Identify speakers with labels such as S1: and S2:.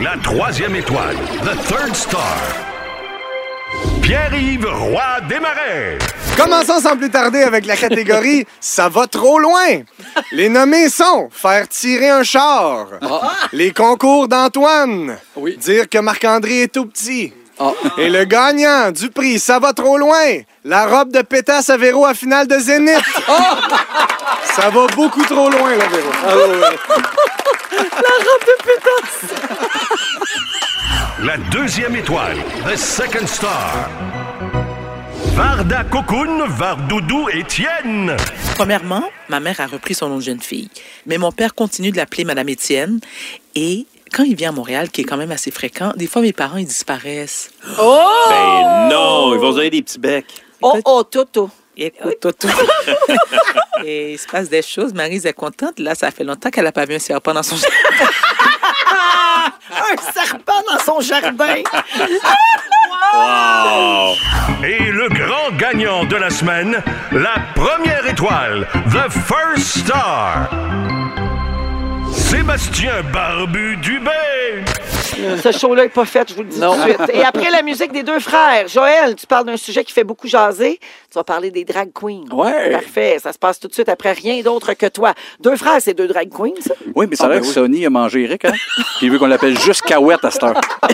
S1: La troisième étoile, The Third Star. Pierre-Yves Roy Desmarais.
S2: Commençons sans plus tarder avec la catégorie Ça va trop loin. Les nommés sont Faire tirer un char, les concours d'Antoine,
S3: Oui.
S2: dire que Marc-André est tout petit.
S3: Ah.
S2: Et le gagnant du prix Ça va trop loin, la robe de pétasse à Véro à finale de Zénith. Ça va beaucoup trop loin, là, Véro.
S1: La deuxième étoile, The Second Star. Varda Cocoon, Vardoudou Étienne.
S4: Premièrement, ma mère a repris son nom de jeune fille, mais mon père continue de l'appeler Madame Étienne. Et quand il vient à Montréal, qui est quand même assez fréquent, des fois mes parents ils disparaissent.
S5: Ben non, ils vont se donner des petits becs.
S6: Oh, oh, Toto.
S4: Et, Toto. Et il se passe des choses. Maryse est contente. Là, ça fait longtemps qu'elle n'a pas vu un serpent dans son jardin.
S6: Un serpent dans son jardin.
S5: Wow!
S1: Et le grand gagnant de la semaine, la première étoile, The First Star. Sébastien Barbu Dubé.
S6: Ce show-là n'est pas fait, je vous le dis
S3: Non.
S6: tout de suite. Et après la musique des deux frères, Joël, tu parles d'un sujet qui fait beaucoup jaser. Tu vas parler des drag queens.
S3: Ouais.
S6: Parfait. Ça se passe tout de suite après rien d'autre que toi. Deux frères, c'est deux drag queens, ça?
S3: Oui, mais ça a l'air que Sony a mangé Eric, hein? Puis il veut qu'on l'appelle juste Cahouette à cette heure.